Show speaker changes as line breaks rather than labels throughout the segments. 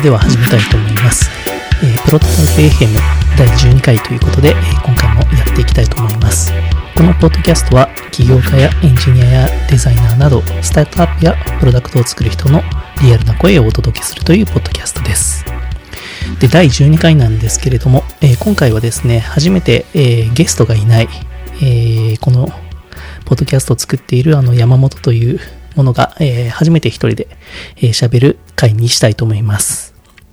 れでは始めたいと思います。えー、プロトタイプ FM 第12回ということで、えー、今回もやっていきたいと思います。このポッドキャストは起業家やエンジニアやデザイナーなどスタートアップやプロダクトを作る人のリアルな声をお届けするというポッドキャストです。で、第12回なんですけれども、えー、今回はですね、初めて、えー、ゲストがいない、えー、このポッドキャストを作っているあの山本というものが、えー、初めて一人で喋、えー、る回にしたいと思います。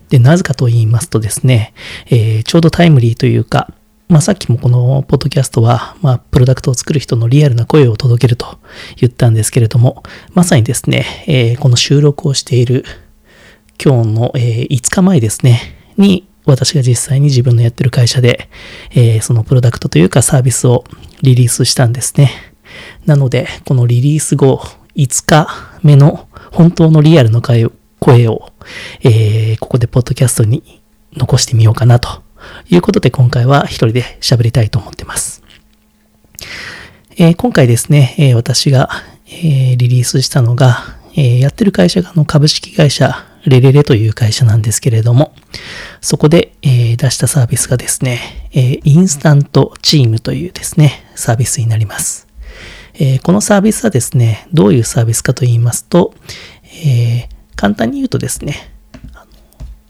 で、なぜかと言いますとですね、えー、ちょうどタイムリーというか、まあ、さっきもこのポッドキャストは、まあ、プロダクトを作る人のリアルな声を届けると言ったんですけれども、まさにですね、えー、この収録をしている今日の、えー、5日前ですね、に私が実際に自分のやってる会社で、えー、そのプロダクトというかサービスをリリースしたんですね。なので、このリリース後5日目の本当のリアルの声を、えー、ここでポッドキャストに残してみようかなということで今回は一人で喋りたいと思ってます。えー、今回ですね、えー、私が、えー、リリースしたのが、えやってる会社がの株式会社レレレという会社なんですけれども、そこで、え出したサービスがですね、えインスタントチームというですね、サービスになります。えこのサービスはですね、どういうサービスかと言いますと、え簡単に言うとですね、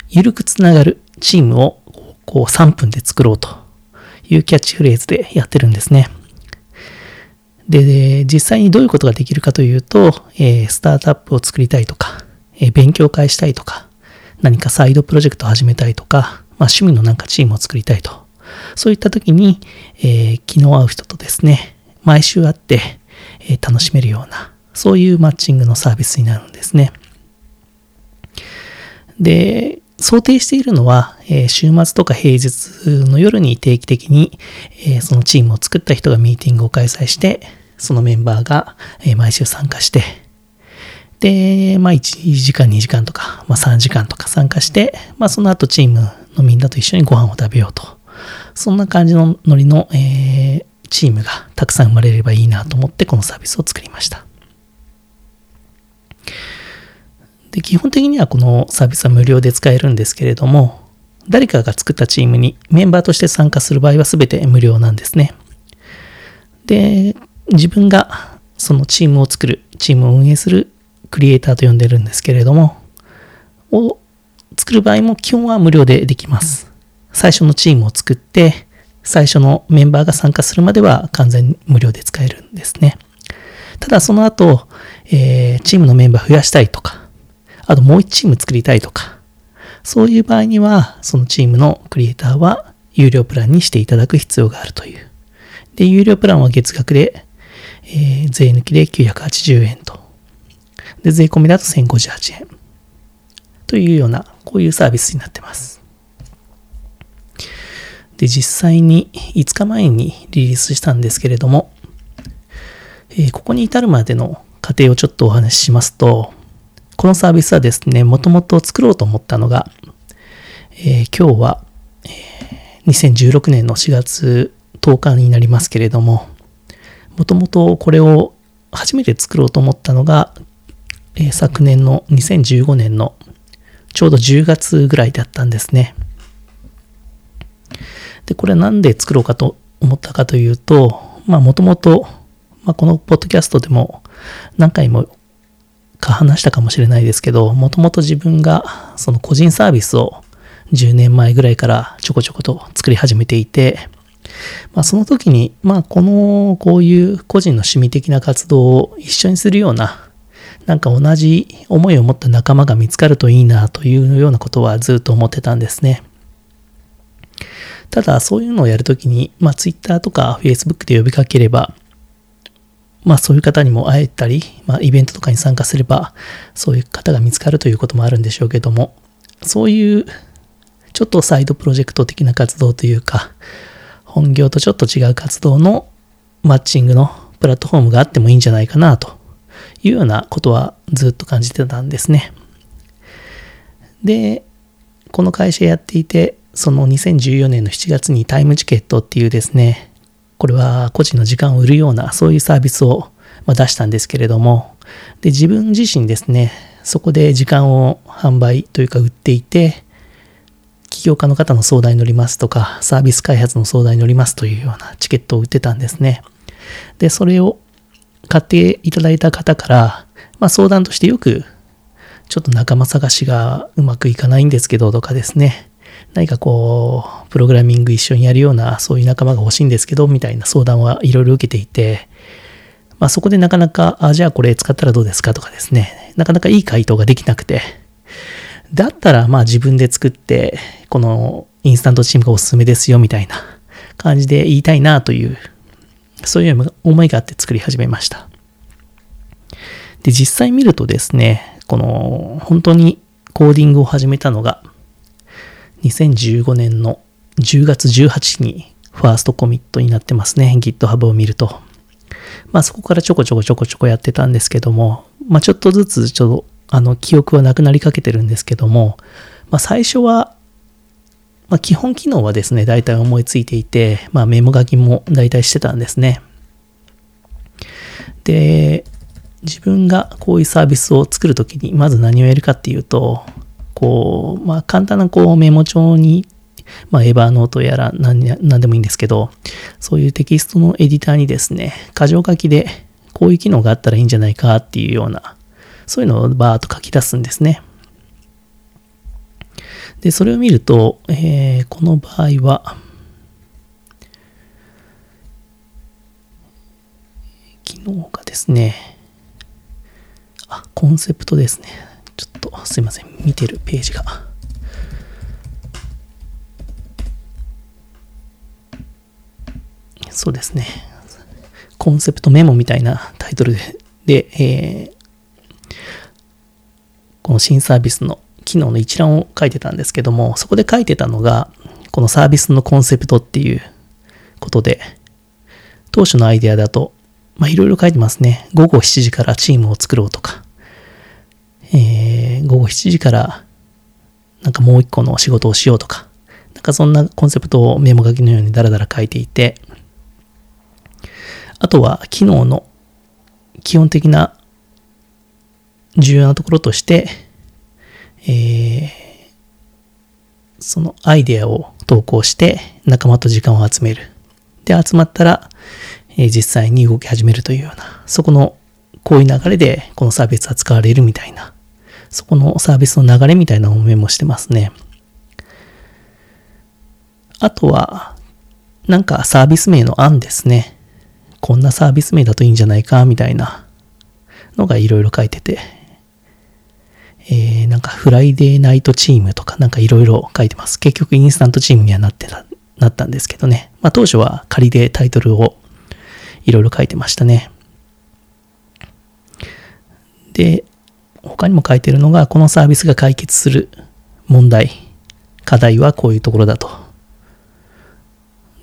ゆるくつながるチームをこう3分で作ろうというキャッチフレーズでやってるんですね。で、実際にどういうことができるかというと、えー、スタートアップを作りたいとか、えー、勉強会したいとか、何かサイドプロジェクトを始めたいとか、まあ、趣味のなんかチームを作りたいと。そういった時に、えー、気の合う人とですね、毎週会って、え、楽しめるような、そういうマッチングのサービスになるんですね。で、想定しているのは、えー、週末とか平日の夜に定期的に、えー、そのチームを作った人がミーティングを開催して、そのメンバーが、えー、毎週参加して、で、まあ1時間2時間とか、まあ3時間とか参加して、まあその後チームのみんなと一緒にご飯を食べようと。そんな感じのノリの、えー、チームがたくさん生まれればいいなと思ってこのサービスを作りました。で、基本的にはこのサービスは無料で使えるんですけれども、誰かが作ったチームにメンバーとして参加する場合は全て無料なんですね。で、自分がそのチームを作る、チームを運営するクリエイターと呼んでるんですけれども、を作る場合も基本は無料でできます。最初のチームを作って、最初のメンバーが参加するまでは完全無料で使えるんですね。ただその後、えー、チームのメンバー増やしたいとか、あともう一チーム作りたいとか、そういう場合には、そのチームのクリエイターは有料プランにしていただく必要があるという。で、有料プランは月額で、えー、税抜きで980円と。で、税込みだと1058円。というような、こういうサービスになってます。で、実際に5日前にリリースしたんですけれども、えー、ここに至るまでの過程をちょっとお話ししますと、このサービスはですね、もともと作ろうと思ったのが、えー、今日は、えー、2016年の4月10日になりますけれども、もともとこれを初めて作ろうと思ったのが、えー、昨年の2015年のちょうど10月ぐらいだったんですね。で、これなんで作ろうかと思ったかというと、まあもともと、まあ、このポッドキャストでも何回もか話したかもしれないですけど、もともと自分がその個人サービスを10年前ぐらいからちょこちょこと作り始めていて、まあその時に、まあこの、こういう個人の趣味的な活動を一緒にするような、なんか同じ思いを持った仲間が見つかるといいなというようなことはずっと思ってたんですね。ただそういうのをやるときに、まあ Twitter とか Facebook で呼びかければ、まあそういう方にも会えたり、まあイベントとかに参加すれば、そういう方が見つかるということもあるんでしょうけども、そういうちょっとサイドプロジェクト的な活動というか、本業とちょっと違う活動のマッチングのプラットフォームがあってもいいんじゃないかなというようなことはずっと感じてたんですね。で、この会社やっていて、その2014年の7月にタイムチケットっていうですね、これは個人の時間を売るような、そういうサービスを出したんですけれども、で、自分自身ですね、そこで時間を販売というか売っていて、起業家の方の相談に乗りますとか、サービス開発の相談に乗りますというようなチケットを売ってたんですね。で、それを買っていただいた方から、まあ相談としてよく、ちょっと仲間探しがうまくいかないんですけどとかですね、何かこう、プログラミング一緒にやるような、そういう仲間が欲しいんですけど、みたいな相談はいろいろ受けていて、まあそこでなかなか、あ、じゃあこれ使ったらどうですかとかですね、なかなかいい回答ができなくて、だったらまあ自分で作って、このインスタントチームがおすすめですよみたいな感じで言いたいなという、そういう思いがあって作り始めました。で、実際見るとですね、この本当にコーディングを始めたのが、2015年の10月18日にファーストコミットになってますね。GitHub を見ると。まあそこからちょこちょこちょこちょこやってたんですけども、まあちょっとずつちょっとあの記憶はなくなりかけてるんですけども、まあ最初は、まあ基本機能はですね、大体思いついていて、まあメモ書きも大体してたんですね。で、自分がこういうサービスを作るときに、まず何をやるかっていうと、こう、まあ簡単なこうメモ帳にまあ、エヴァーノートやら何何でもいいんですけど、そういうテキストのエディターにですね、箇条書きでこういう機能があったらいいんじゃないかっていうような、そういうのをバーっと書き出すんですね。で、それを見ると、えー、この場合は、機能がですね、あ、コンセプトですね。っとすいません。見てるページが。そうですね。コンセプトメモみたいなタイトルで、えー、この新サービスの機能の一覧を書いてたんですけども、そこで書いてたのが、このサービスのコンセプトっていうことで、当初のアイデアだと、まあいろいろ書いてますね。午後7時からチームを作ろうとか、午後7時からなんかもう一個の仕事をしようとか、なんかそんなコンセプトをメモ書きのようにダラダラ書いていて、あとは機能の基本的な重要なところとして、えー、そのアイデアを投稿して仲間と時間を集める。で、集まったら、えー、実際に動き始めるというような、そこのこういう流れでこのサービスは使われるみたいな、そこのサービスの流れみたいなのをメモしてますね。あとは、なんかサービス名の案ですね。こんなサービス名だといいんじゃないか、みたいなのがいろいろ書いてて、えー、なんかフライデーナイトチームとかなんかいろいろ書いてます。結局インスタントチームにはなってた、なったんですけどね。まあ当初は仮でタイトルをいろいろ書いてましたね。で、他にも書いてるのが、このサービスが解決する問題、課題はこういうところだと。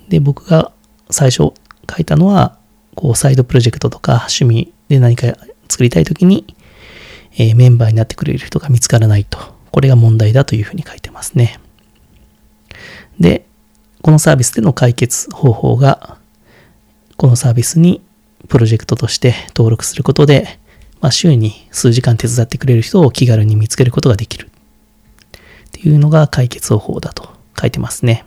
で、僕が最初書いたのは、こう、サイドプロジェクトとか趣味で何か作りたいときに、えー、メンバーになってくれる人が見つからないと。これが問題だというふうに書いてますね。で、このサービスでの解決方法が、このサービスにプロジェクトとして登録することで、まあ、週に数時間手伝ってくれる人を気軽に見つけることができる。っていうのが解決方法だと書いてますね。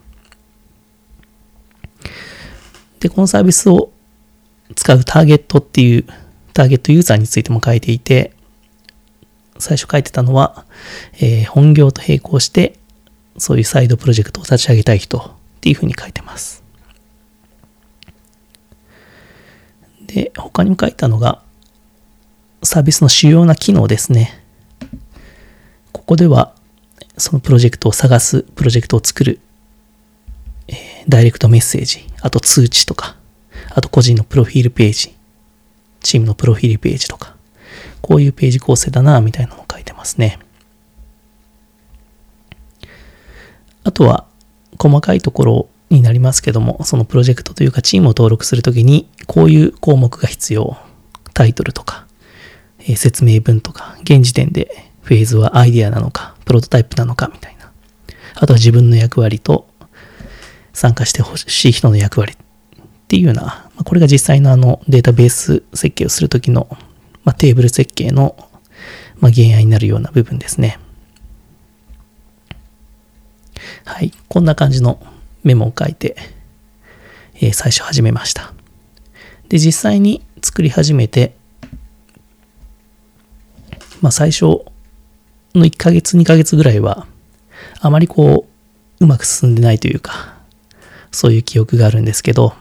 で、このサービスを使うターゲットっていうターゲットユーザーについても書いていて、最初書いてたのは、えー、本業と並行して、そういうサイドプロジェクトを立ち上げたい人っていうふうに書いてます。で、他にも書いたのが、サービスの主要な機能ですね。ここでは、そのプロジェクトを探す、プロジェクトを作る、えー、ダイレクトメッセージ、あと通知とか、あと個人のプロフィールページ、チームのプロフィールページとか、こういうページ構成だな、みたいなのを書いてますね。あとは、細かいところになりますけども、そのプロジェクトというかチームを登録するときに、こういう項目が必要。タイトルとか、説明文とか、現時点でフェーズはアイディアなのか、プロトタイプなのか、みたいな。あとは自分の役割と、参加してほしい人の役割っていうような、これが実際のあのデータベース設計をするときの、まあ、テーブル設計の、まあ、原案になるような部分ですね。はい。こんな感じのメモを書いて、えー、最初始めました。で、実際に作り始めて、まあ最初の1ヶ月、2ヶ月ぐらいは、あまりこう、うまく進んでないというか、そういう記憶があるんですけど、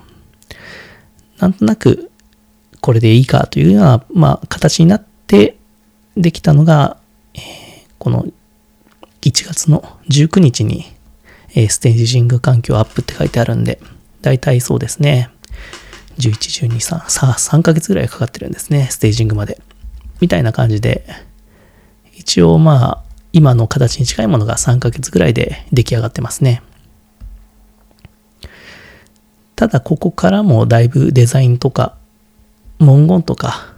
なんとなくこれでいいかというような、まあ、形になってできたのが、えー、この1月の19日に、えー、ステージング環境アップって書いてあるんで、だいたいそうですね。11、12、3、さあ3ヶ月ぐらいかかってるんですね、ステージングまで。みたいな感じで、一応まあ、今の形に近いものが3ヶ月ぐらいで出来上がってますね。ただここからもだいぶデザインとか文言とか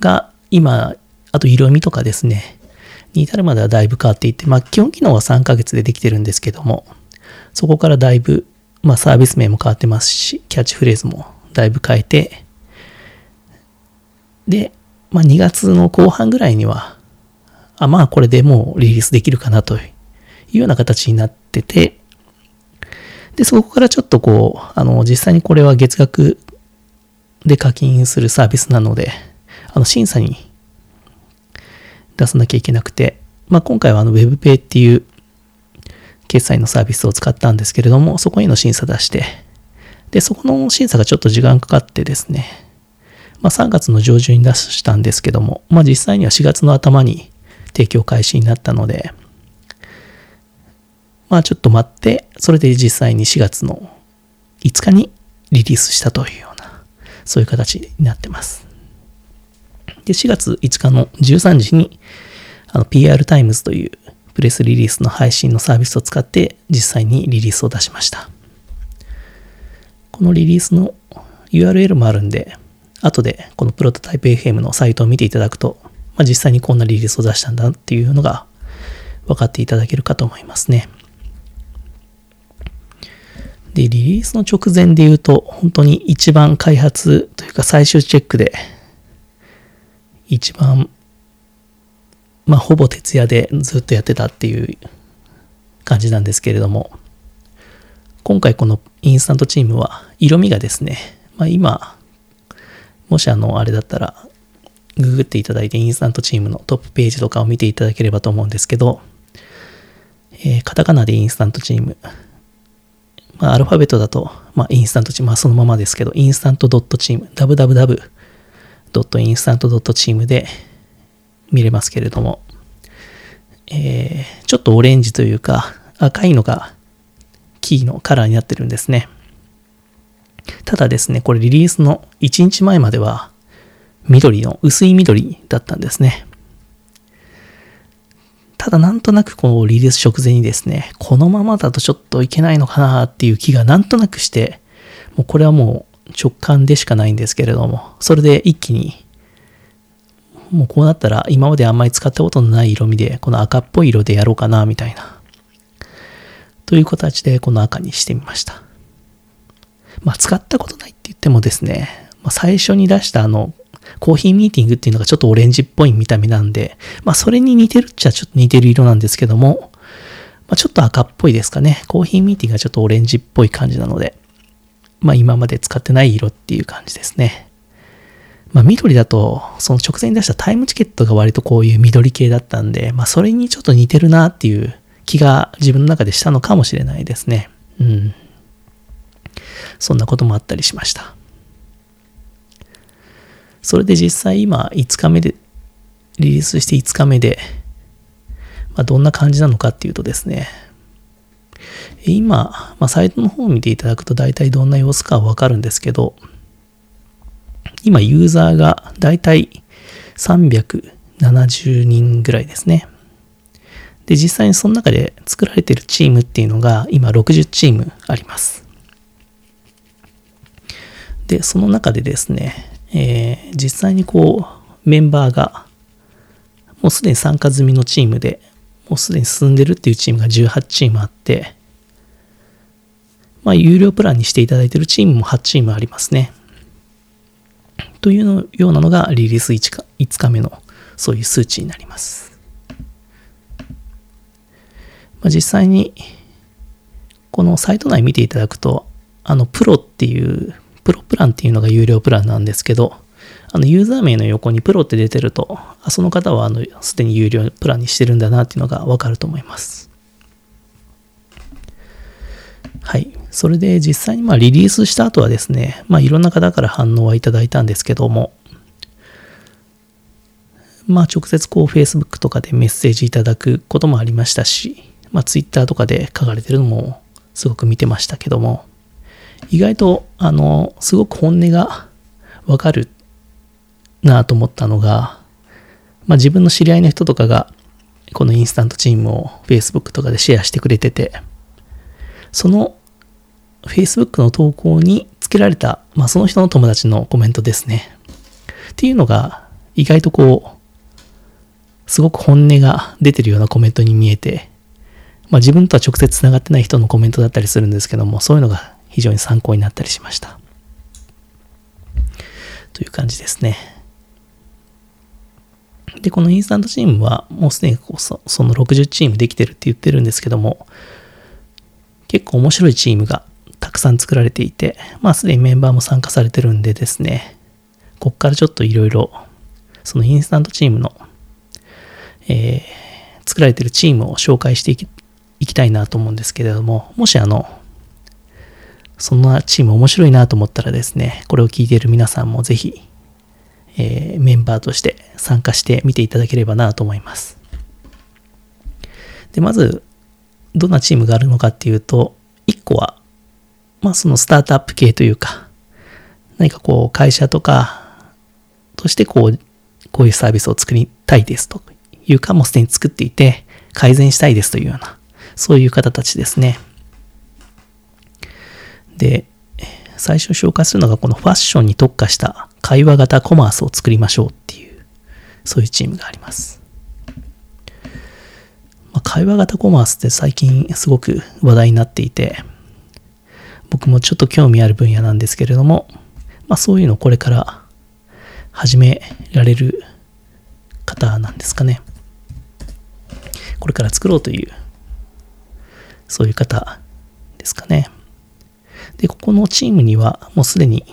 が今、あと色味とかですね、に至るまではだいぶ変わっていて、まあ基本機能は3ヶ月でできてるんですけども、そこからだいぶ、まあサービス名も変わってますし、キャッチフレーズもだいぶ変えて、で、まあ2月の後半ぐらいには、あ、まあこれでもうリリースできるかなというような形になってて、で、そこからちょっとこう、あの、実際にこれは月額で課金するサービスなので、あの、審査に出さなきゃいけなくて、まあ、今回はあの WebPay っていう決済のサービスを使ったんですけれども、そこへの審査出して、で、そこの審査がちょっと時間かかってですね、まあ、3月の上旬に出したんですけども、まあ、実際には4月の頭に提供開始になったので、まあちょっと待って、それで実際に4月の5日にリリースしたというようなそういう形になってます。で、4月5日の13時に、あの、PR タイムズというプレスリリースの配信のサービスを使って実際にリリースを出しました。このリリースの URL もあるんで、後でこのプロトタイプ FM のサイトを見ていただくと、まあ、実際にこんなリリースを出したんだっていうのが分かっていただけるかと思いますね。で、リリースの直前で言うと、本当に一番開発というか最終チェックで、一番、まあ、ほぼ徹夜でずっとやってたっていう感じなんですけれども、今回このインスタントチームは色味がですね、まあ、今、もしあの、あれだったら、ググっていただいてインスタントチームのトップページとかを見ていただければと思うんですけど、えー、カタカナでインスタントチーム、まあ、アルファベットだと、まあ、インスタントチーム、まあ、そのままですけど、インスタントドットチーム、www.instant.team で見れますけれども、えー、ちょっとオレンジというか、赤いのがキーのカラーになってるんですね。ただですね、これリリースの1日前までは緑の薄い緑だったんですね。ただなんとなくこうリリース直前にですね、このままだとちょっといけないのかなっていう気がなんとなくして、もうこれはもう直感でしかないんですけれども、それで一気に、もうこうなったら今まであんまり使ったことのない色味で、この赤っぽい色でやろうかなみたいな。という形でこの赤にしてみました。まあ使ったことないって言ってもですね、ま、最初に出したあのコーヒーミーティングっていうのがちょっとオレンジっぽい見た目なんで、まあそれに似てるっちゃちょっと似てる色なんですけども、まあ、ちょっと赤っぽいですかね。コーヒーミーティングがちょっとオレンジっぽい感じなので、まあ今まで使ってない色っていう感じですね。まあ緑だと、その直前に出したタイムチケットが割とこういう緑系だったんで、まあそれにちょっと似てるなっていう気が自分の中でしたのかもしれないですね。うん。そんなこともあったりしました。それで実際今5日目で、リリースして5日目で、まあ、どんな感じなのかっていうとですね、今、まあ、サイトの方を見ていただくと大体どんな様子かわかるんですけど、今ユーザーが大体370人ぐらいですね。で、実際にその中で作られているチームっていうのが今60チームあります。で、その中でですね、えー、実際にこう、メンバーが、もうすでに参加済みのチームで、もうすでに進んでるっていうチームが18チームあって、まあ、有料プランにしていただいてるチームも8チームありますね。というのようなのがリリース 5, 日5日目のそういう数値になります。まあ、実際に、このサイト内見ていただくと、あの、プロっていう、プロプランっていうのが有料プランなんですけど、あの、ユーザー名の横にプロって出てると、その方は、あの、すでに有料プランにしてるんだなっていうのがわかると思います。はい。それで実際にまあリリースした後はですね、まあいろんな方から反応はいただいたんですけども、まあ直接こう Facebook とかでメッセージいただくこともありましたし、まあ Twitter とかで書かれてるのもすごく見てましたけども、意外とあの、すごく本音がわかるなと思ったのが、まあ自分の知り合いの人とかがこのインスタントチームを Facebook とかでシェアしてくれてて、その Facebook の投稿につけられた、まあ、その人の友達のコメントですね。っていうのが、意外とこう、すごく本音が出てるようなコメントに見えて、まあ、自分とは直接つながってない人のコメントだったりするんですけども、そういうのが非常に参考になったりしました。という感じですね。で、このインスタントチームは、もうすでにこうその60チームできてるって言ってるんですけども、結構面白いチームがたくさん作られていて、まあすでにメンバーも参加されてるんでですね、こっからちょっといろいろ、そのインスタントチームの、えー、作られてるチームを紹介していきいきたいなと思うんですけれども、もしあの、そんなチーム面白いなと思ったらですね、これを聞いている皆さんもぜひ、えー、メンバーとして参加してみていただければなと思います。で、まず、どんなチームがあるのかっていうと、1個はまあそのスタートアップ系というか、何かこう会社とかとしてこう、こういうサービスを作りたいですというかもうすでに作っていて改善したいですというような、そういう方たちですね。で、最初紹介するのがこのファッションに特化した会話型コマースを作りましょうっていう、そういうチームがあります。まあ、会話型コマースって最近すごく話題になっていて、僕もちょっと興味ある分野なんですけれども、まあそういうのをこれから始められる方なんですかね。これから作ろうという、そういう方ですかね。で、ここのチームにはもうすでに、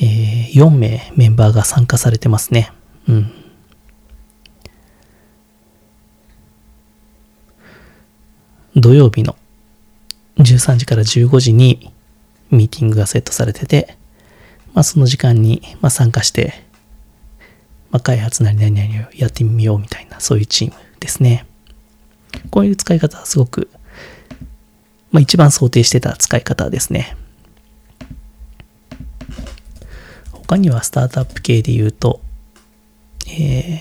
えー、4名メンバーが参加されてますね。うん。土曜日の13時から15時にミーティングがセットされてて、まあ、その時間に、ま参加して、まあ、開発なり何々をやってみようみたいな、そういうチームですね。こういう使い方はすごく、まあ、一番想定してた使い方ですね。他にはスタートアップ系で言うと、えー、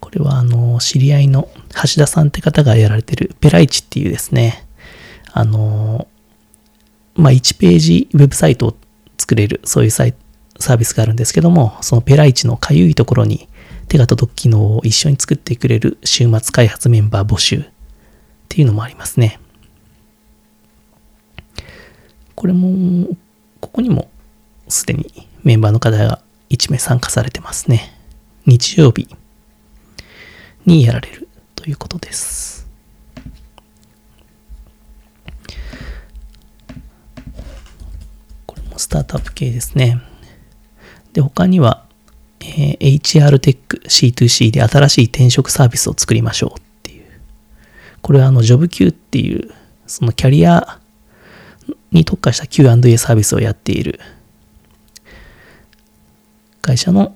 これはあの、知り合いの橋田さんって方がやられてるペライチっていうですね、あの、まあ、1ページウェブサイトを作れる、そういうサイサービスがあるんですけども、そのペライチのかゆいところに手が届く機能を一緒に作ってくれる週末開発メンバー募集っていうのもありますね。これも、ここにもすでにメンバーの方が1名参加されてますね。日曜日にやられるということです。これもスタートアップ系ですね。で、他には、えー、HR テック C2C で新しい転職サービスを作りましょうっていう。これはあの、ジョブ Q っていう、そのキャリアに特化した Q&A サービスをやっている会社の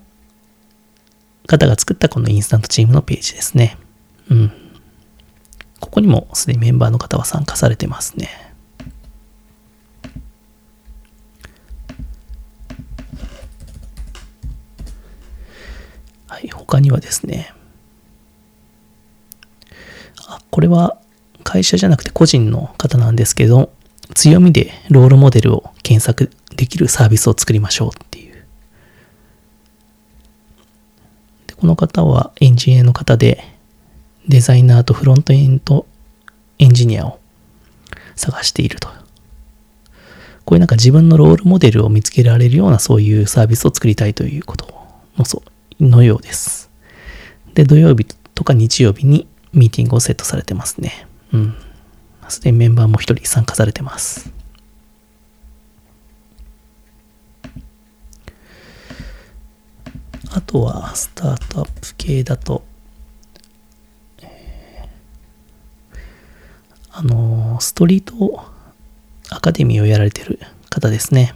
方が作ったこのインスタントチームのページですね。うん。ここにもすでにメンバーの方は参加されてますね。はい、他にはですね、これは会社じゃなくて個人の方なんですけど、強みでロールモデルを検索できるサービスを作りましょうっていう。でこの方はエンジニアの方で、デザイナーとフロントエンドエンジニアを探していると。こういうなんか自分のロールモデルを見つけられるようなそういうサービスを作りたいということのそのようです。で、土曜日とか日曜日にミーティングをセットされてますね。うん。すでにメンバーも一人参加されてます。あとは、スタートアップ系だと、あの、ストリートアカデミーをやられてる方ですね。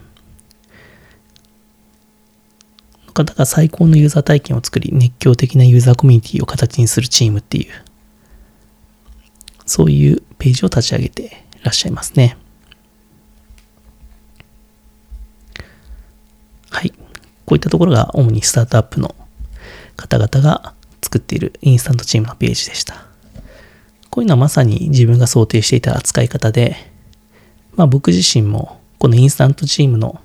の方が最高のユーザー体験を作り、熱狂的なユーザーコミュニティを形にするチームっていう、そういうページを立ち上げてらっしゃいますね。はい。こういったところが主にスタートアップの方々が作っているインスタントチームのページでした。こういうのはまさに自分が想定していた扱い方で、まあ僕自身もこのインスタントチームの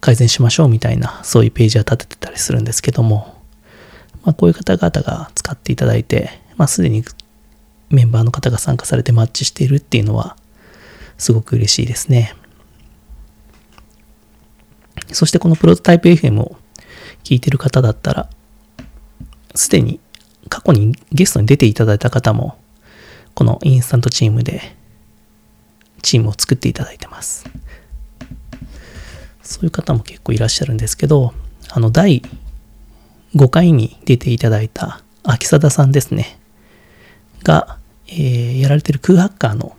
改善しましょうみたいなそういうページは立ててたりするんですけども、まあこういう方々が使っていただいて、まあすでにメンバーの方が参加されてマッチしているっていうのはすごく嬉しいですね。そしてこのプロトタイプ FM を聞いてる方だったら、すでに過去にゲストに出ていただいた方も、このインスタントチームでチームを作っていただいてます。そういう方も結構いらっしゃるんですけど、あの、第5回に出ていただいた秋貞さんですね。が、えーやられてる空ハッカーの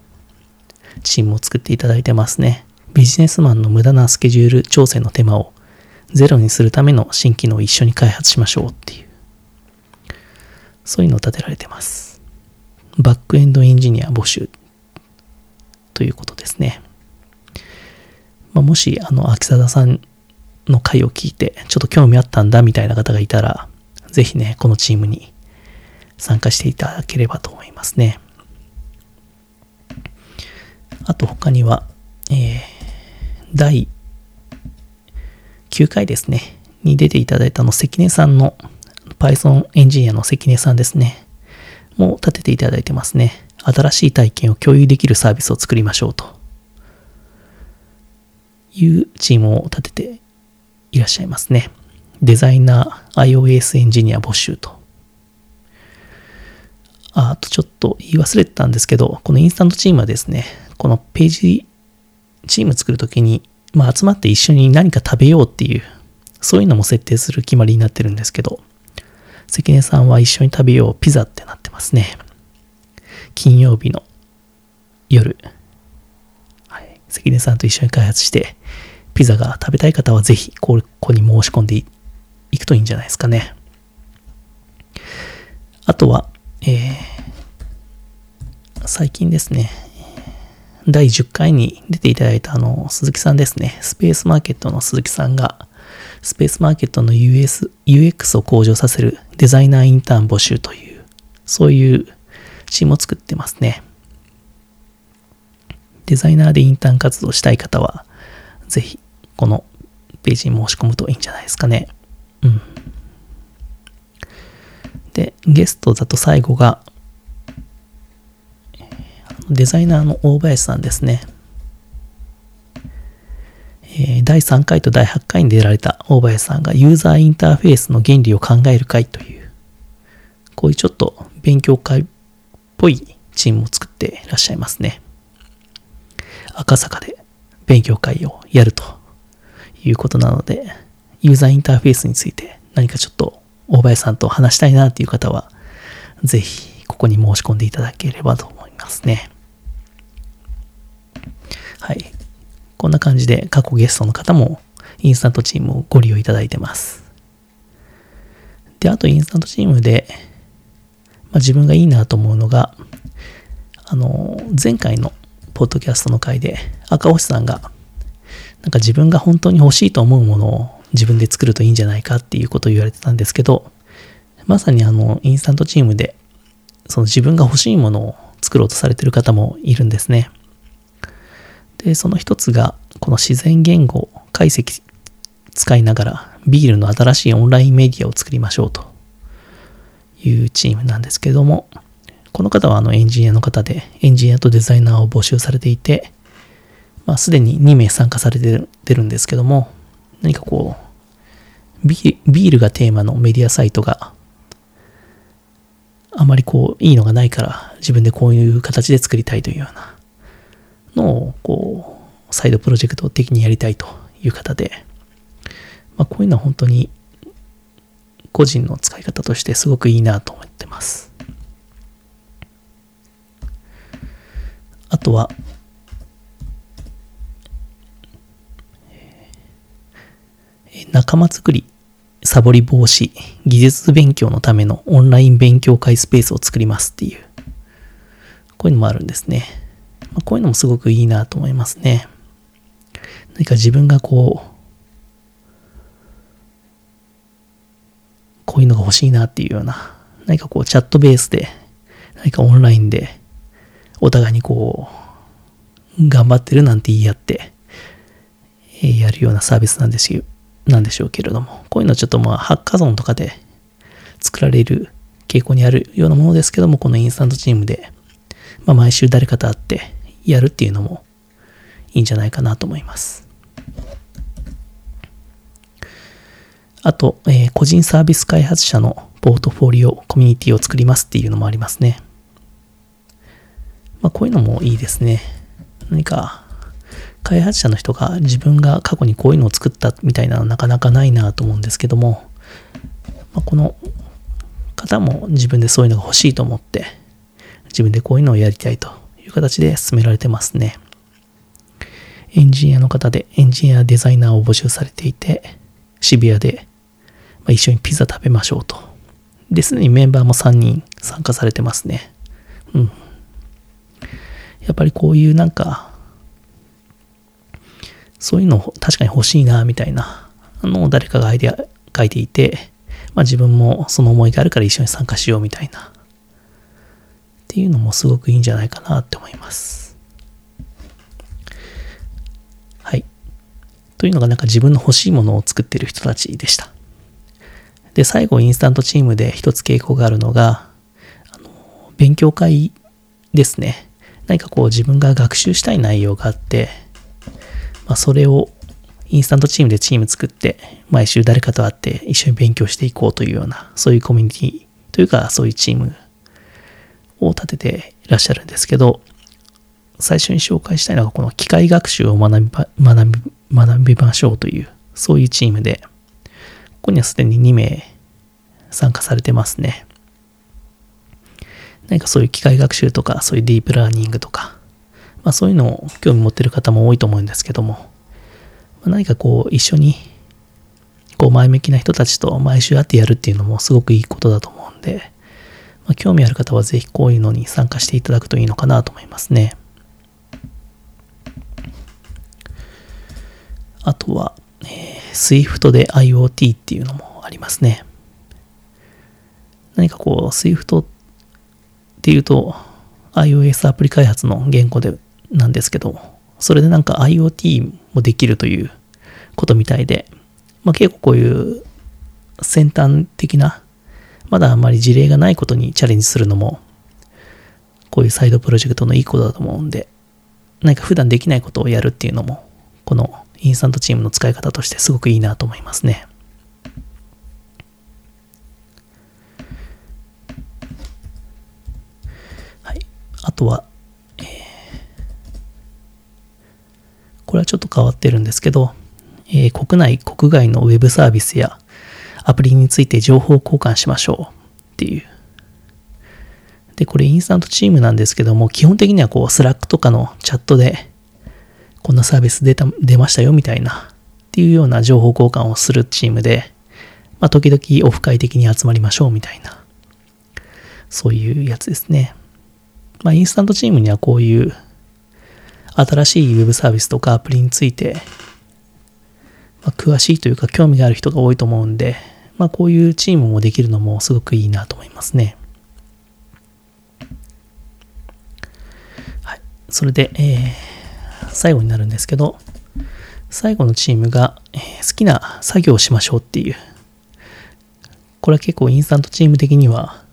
チームを作っていただいてますね。ビジネスマンの無駄なスケジュール調整の手間をゼロにするための新機能を一緒に開発しましょうっていう、そういうのを立てられてます。バックエンドエンジニア募集ということですね。まあ、もし、あの、秋貞さんの回を聞いて、ちょっと興味あったんだみたいな方がいたら、ぜひね、このチームに参加していただければと思いますね。あと他には、えー第9回ですね、に出ていただいたの関根さんの Python エンジニアの関根さんですね、も立てていただいてますね。新しい体験を共有できるサービスを作りましょうというチームを立てていらっしゃいますね。デザイナー iOS エンジニア募集と。あとちょっと言い忘れてたんですけど、このインスタントチームはですね、このページ、チーム作るときに、まあ集まって一緒に何か食べようっていう、そういうのも設定する決まりになってるんですけど、関根さんは一緒に食べようピザってなってますね。金曜日の夜、はい、関根さんと一緒に開発して、ピザが食べたい方はぜひここに申し込んでいいくといいんじゃないですかね。あとは、えー最近ですね、第10回に出ていただいたあの、鈴木さんですね。スペースマーケットの鈴木さんが、スペースマーケットの US、UX を向上させるデザイナーインターン募集という、そういうチームを作ってますね。デザイナーでインターン活動したい方は、ぜひ、このページに申し込むといいんじゃないですかね。うん。で、ゲストだと最後が、デザイナーの大林さんですね。え第3回と第8回に出られた大林さんがユーザーインターフェースの原理を考える会という、こういうちょっと勉強会っぽいチームを作っていらっしゃいますね。赤坂で勉強会をやるということなので、ユーザーインターフェースについて何かちょっと大林さんと話したいなっていう方は、ぜひここに申し込んでいただければと思いますね。はい。こんな感じで過去ゲストの方もインスタントチームをご利用いただいてます。で、あとインスタントチームで、まあ、自分がいいなと思うのが、あの、前回のポッドキャストの回で赤星さんが、なんか自分が本当に欲しいと思うものを自分で作るといいんじゃないかっていうことを言われてたんですけど、まさにあの、インスタントチームで、その自分が欲しいものを作ろうとされてる方もいるんですね。で、その一つが、この自然言語解析使いながら、ビールの新しいオンラインメディアを作りましょうというチームなんですけども、この方はあのエンジニアの方で、エンジニアとデザイナーを募集されていて、まあ、すでに2名参加されてるんですけども、何かこう、ビールがテーマのメディアサイトがあまりこういいのがないから自分でこういう形で作りたいというようなのこうサイドプロジェクト的にやりたいという方で、まあ、こういうのは本当に個人の使い方としてすごくいいなと思ってます。あとは、仲間づくり、サボり防止、技術勉強のためのオンライン勉強会スペースを作りますっていう、こういうのもあるんですね。まあ、こういうのもすごくいいなと思いますね。何か自分がこう、こういうのが欲しいなっていうような、何かこうチャットベースで、何かオンラインで、お互いにこう、頑張ってるなんて言い合って、えやるようなサービスなんですよ、なんでしょうけれども、こういうのはちょっとまあ、ハッカゾンとかで作られる傾向にあるようなものですけども、このインスタントチームで、まあ、毎週誰かと会ってやるっていうのもいいんじゃないかなと思います。あと、えー、個人サービス開発者のポートフォリオコミュニティを作りますっていうのもありますね。まあ、こういうのもいいですね。何か、開発者の人が自分が過去にこういうのを作ったみたいなのはなかなかないなと思うんですけども、まあ、この方も自分でそういうのが欲しいと思って、自分でこういうのをやりたいと形で進められてますね。エンジニアの方でエンジニアデザイナーを募集されていて、渋谷でま、一緒にピザ食べましょうと。で、すでにメンバーも3人参加されてますね。うん。やっぱりこういうなんか、そういうの確かに欲しいな、みたいなのを誰かがアイデア書いていて、まあ自分もその思いがあるから一緒に参加しようみたいな。っていうのもすごくいいんじゃないかなって思います。はい。というのがなんか自分の欲しいものを作ってる人たちでした。で、最後インスタントチームで一つ傾向があるのが、あの勉強会ですね。何かこう自分が学習したい内容があって、まあ、それをインスタントチームでチーム作って、毎週誰かと会って一緒に勉強していこうというような、そういうコミュニティというか、そういうチームを立てていらっしゃるんですけど、最初に紹介したいのがこの機械学習を学び学び学びましょうという、そういうチームで、ここにはすでに2名参加されてますね。何かそういう機械学習とか、そういうディープラーニングとか、まあそういうのを興味持ってる方も多いと思うんですけども、ま、何かこう一緒に、こう前向きな人たちと毎週会ってやるっていうのもすごくいいことだと思うんで、まあ、興味ある方はぜひこういうのに参加していただくといいのかなと思いますね。あとは、えー Swift で IoT っていうのもありますね。何かこう、Swift っていうと iOS アプリ開発の言語でなんですけど、それでなんか IoT もできるということみたいで、まあ、結構こういう先端的な、まだあんまり事例がないことにチャレンジするのも、こういうサイドプロジェクトのいいことだと思うんで、何か普段できないことをやるっていうのも、このインスタントチームの使い方としてすごくいいなと思いますね。はい。あとは、えー、これはちょっと変わってるんですけど、えー、国内、国外のウェブサービスやアプリについて情報交換しましょうっていう。で、これインスタントチームなんですけども、基本的にはこう、 Slack とかのチャットで、こんなサービス出た、出ましたよみたいな、っていうような情報交換をするチームで、まあ、時々オフ会的に集まりましょうみたいな、そういうやつですね。まあ、インスタントチームにはこういう新しいウェブサービスとかアプリについて、まあ、詳しいというか興味がある人が多いと思うんで、まあ、こういうチームもできるのもすごくいいなと思いますね。はい。それで、えー最後になるんですけど、最後のチームが、え好きな作業をしましょうっていう。これは結構インスタントチーム的には、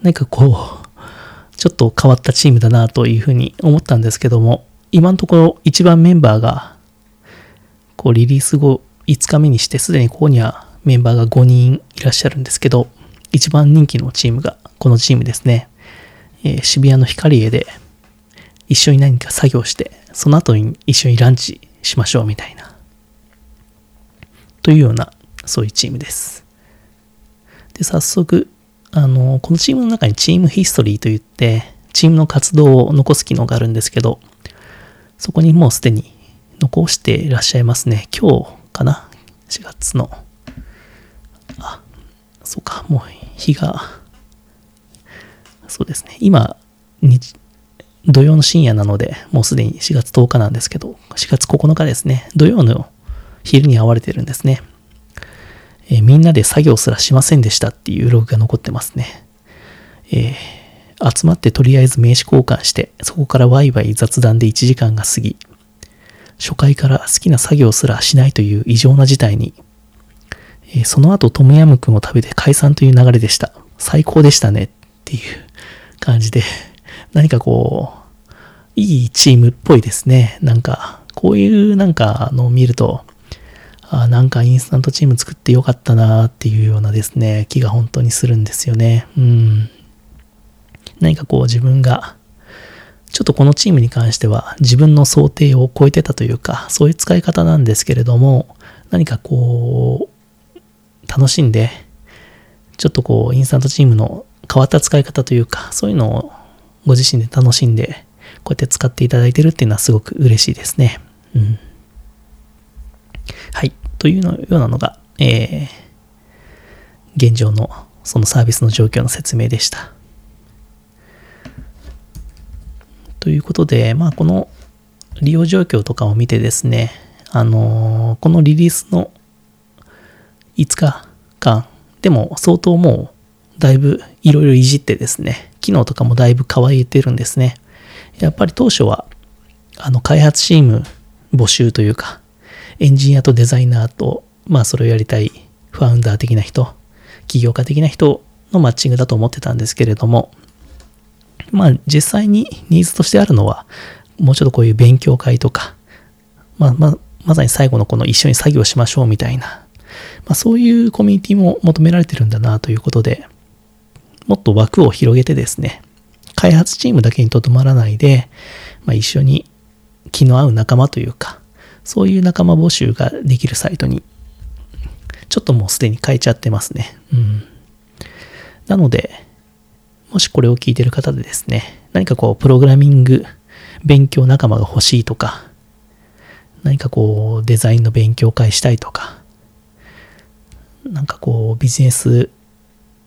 何かこう、ちょっと変わったチームだなというふうに思ったんですけども、今のところ一番メンバーが、こうリリース後5日目にしてすでにここにはメンバーが5人いらっしゃるんですけど、一番人気のチームがこのチームですね。えー、渋谷の光栄で一緒に何か作業して、その後に一緒にランチしましょうみたいな。というような、そういうチームです。で、早速、あの、このチームの中にチームヒストリーといって、チームの活動を残す機能があるんですけど、そこにもうすでに残していらっしゃいますね。今日かな ?4 月の。あ、そうか、もう日が、そうですね。今、日、土曜の深夜なので、もうすでに4月10日なんですけど、4月9日ですね。土曜の昼に会われてるんですね。えー、みんなで作業すらしませんでしたっていうログが残ってますね。えー、集まってとりあえず名刺交換して、そこからワイワイ雑談で1時間が過ぎ、初回から好きな作業すらしないという異常な事態に、え、その後トムヤムクンを食べて解散という流れでした。最高でしたねっていう感じで、何かこう、いいチームっぽいですね。なんか、こういうなんかのを見ると、あなんかインスタントチーム作ってよかったなっていうようなですね、気が本当にするんですよね。うん。何かこう自分が、ちょっとこのチームに関しては自分の想定を超えてたというか、そういう使い方なんですけれども、何かこう、楽しんで、ちょっとこう、インスタントチームの変わった使い方というか、そういうのをご自身で楽しんで、こうやって使っていただいてるっていうのはすごく嬉しいですね。うん。はい。というのようなのが、えー、現状のそのサービスの状況の説明でした。ということで、まあ、この利用状況とかを見てですね、あのー、このリリースの5日間でも相当もうだいぶいろいろいじってですね、機能とかもだいぶ変わってるんですね。やっぱり当初は、あの、開発チーム募集というか、エンジニアとデザイナーと、まあそれをやりたいファウンダー的な人、起業家的な人のマッチングだと思ってたんですけれども、まあ実際にニーズとしてあるのは、もうちょっとこういう勉強会とか、まあまあ、まさに最後のこの一緒に作業しましょうみたいな、まあそういうコミュニティも求められてるんだなということで、もっと枠を広げてですね、開発チームだけにとどまらないで、まあ、一緒に気の合う仲間というか、そういう仲間募集ができるサイトに、ちょっともうすでに変えちゃってますね。うん。なので、もしこれを聞いてる方でですね、何かこう、プログラミング勉強仲間が欲しいとか、何かこう、デザインの勉強会したいとか、なんかこう、ビジネス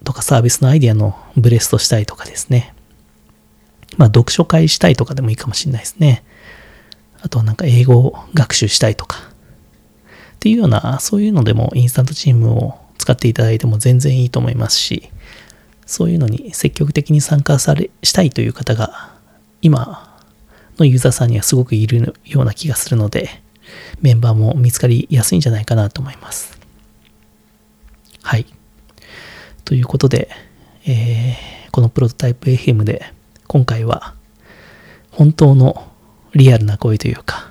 とかサービスのアイディアのブレストしたいとかですね。まあ、読書会したいとかでもいいかもしれないですね。あとはなんか英語学習したいとか。っていうような、そういうのでもインスタントチームを使っていただいても全然いいと思いますし、そういうのに積極的に参加され、したいという方が、今のユーザーさんにはすごくいるような気がするので、メンバーも見つかりやすいんじゃないかなと思います。はい。ということで、えー、このプロトタイプ FM で今回は本当のリアルな声というか、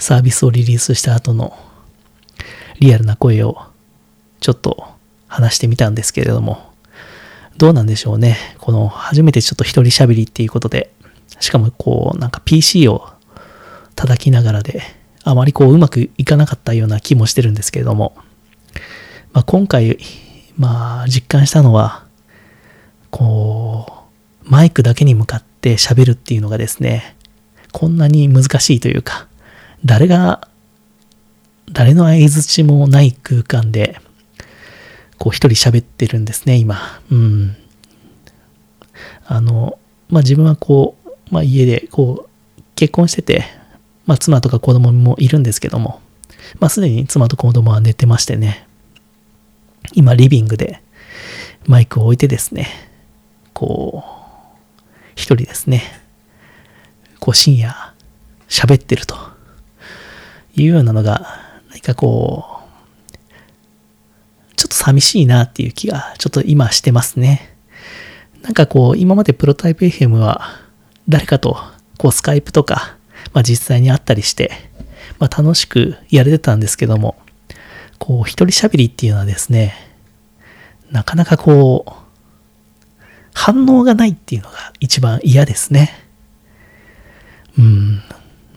サービスをリリースした後のリアルな声をちょっと話してみたんですけれども、どうなんでしょうね。この初めてちょっと一人喋りっていうことで、しかもこうなんか PC を叩きながらで、あまりこううまくいかなかったような気もしてるんですけれども、まあ、今回、まあ実感したのは、こう、マイクだけに向かって喋るっていうのがですね、こんなに難しいというか、誰が、誰の相づちもない空間で、こう一人喋ってるんですね、今。うん。あの、まあ、自分はこう、まあ、家でこう、結婚してて、まあ、妻とか子供もいるんですけども、まあ、すでに妻と子供は寝てましてね、今、リビングでマイクを置いてですね、こう、一人ですね、こう深夜喋ってるというようなのが、何かこう、ちょっと寂しいなっていう気がちょっと今してますね。なんかこう、今までプロタイプ FM は誰かとこうスカイプとか、まあ実際に会ったりして、まあ楽しくやれてたんですけども、こう、一人喋りっていうのはですね、なかなかこう、反応がないっていうのが一番嫌ですね。うん。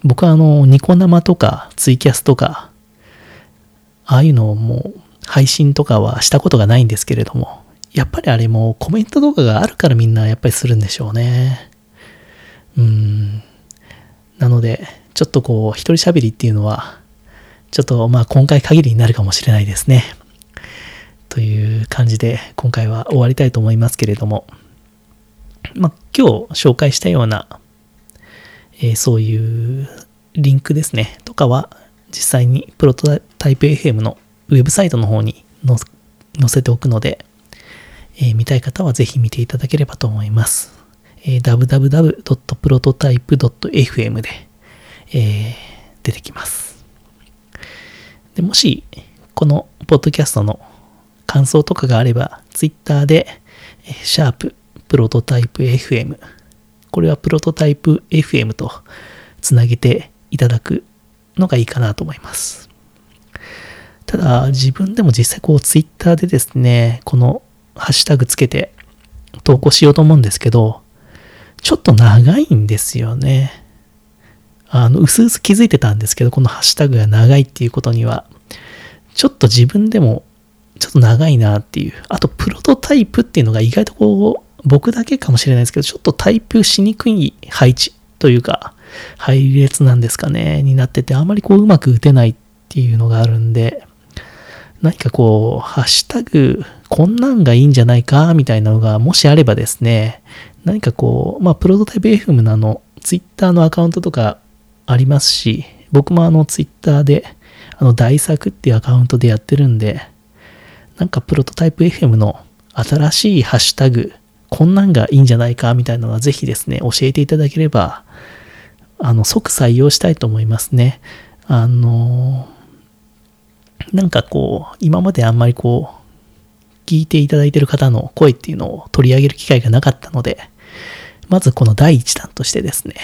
僕はあの、ニコ生とかツイキャスとか、ああいうのをもう配信とかはしたことがないんですけれども、やっぱりあれもコメント動画があるからみんなやっぱりするんでしょうね。うん。なので、ちょっとこう、一人喋りっていうのは、ちょっとまあ今回限りになるかもしれないですね。という感じで今回は終わりたいと思いますけれども、まあ今日紹介したような、えー、そういうリンクですね、とかは実際にプロトタイプ FM のウェブサイトの方に載せておくので、えー、見たい方はぜひ見ていただければと思います。えー、www.prototype.fm で、えー、出てきます。でもし、このポッドキャストの感想とかがあれば、Twitter で、シャーププロトタイプ FM、これはプロトタイプ FM とつなげていただくのがいいかなと思います。ただ、自分でも実際こう Twitter でですね、このハッシュタグつけて投稿しようと思うんですけど、ちょっと長いんですよね。あの、うすうす気づいてたんですけど、このハッシュタグが長いっていうことには、ちょっと自分でもちょっと長いなっていう。あと、プロトタイプっていうのが意外とこう、僕だけかもしれないですけど、ちょっとタイプしにくい配置というか、配列なんですかね、になってて、あまりこううまく打てないっていうのがあるんで、何かこう、ハッシュタグ、こんなんがいいんじゃないか、みたいなのが、もしあればですね、何かこう、まあ、プロトタイプ FM のあの、ツイッターのアカウントとかありますし、僕もあの、ツイッターで、あの、大作っていうアカウントでやってるんで、なんかプロトタイプ FM の新しいハッシュタグ、こんなんがいいんじゃないかみたいなのはぜひですね、教えていただければ、あの、即採用したいと思いますね。あの、なんかこう、今まであんまりこう、聞いていただいてる方の声っていうのを取り上げる機会がなかったので、まずこの第一弾としてですね、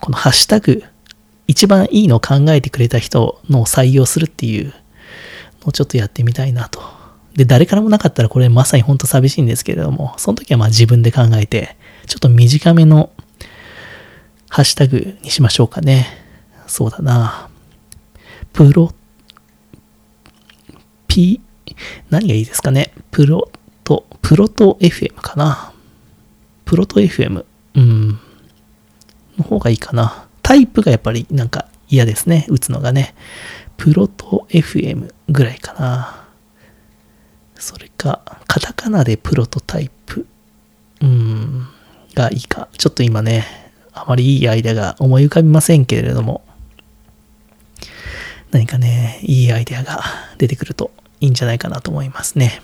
このハッシュタグ、一番いいのを考えてくれた人の採用するっていうのをちょっとやってみたいなと。で、誰からもなかったらこれまさにほんと寂しいんですけれども、その時はまあ自分で考えて、ちょっと短めのハッシュタグにしましょうかね。そうだな。プロ、P、何がいいですかね。プロト、プロト FM かな。プロト FM。うん。の方がいいかな。タイプがやっぱりなんか嫌ですね。打つのがね。プロト FM ぐらいかな。それか、カタカナでプロトタイプ。うん。がいいか。ちょっと今ね、あまりいいアイデアが思い浮かびませんけれども、何かね、いいアイデアが出てくるといいんじゃないかなと思いますね。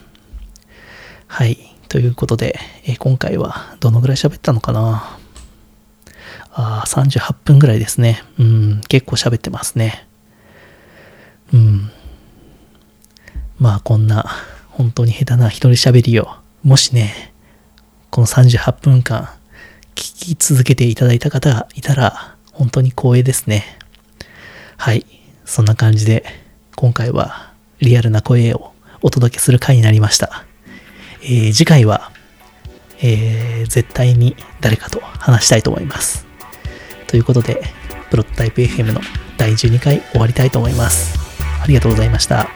はい。ということで、え、今回はどのぐらい喋ったのかなあ38分ぐらいですね。うん、結構喋ってますね。うん。まあこんな本当に下手な一人喋りを、もしね、この38分間聞き続けていただいた方がいたら、本当に光栄ですね。はい。そんな感じで、今回はリアルな声をお届けする回になりました。えー、次回は、えー、絶対に誰かと話したいと思います。ということで、プロトタイプ FM の第12回終わりたいと思います。ありがとうございました。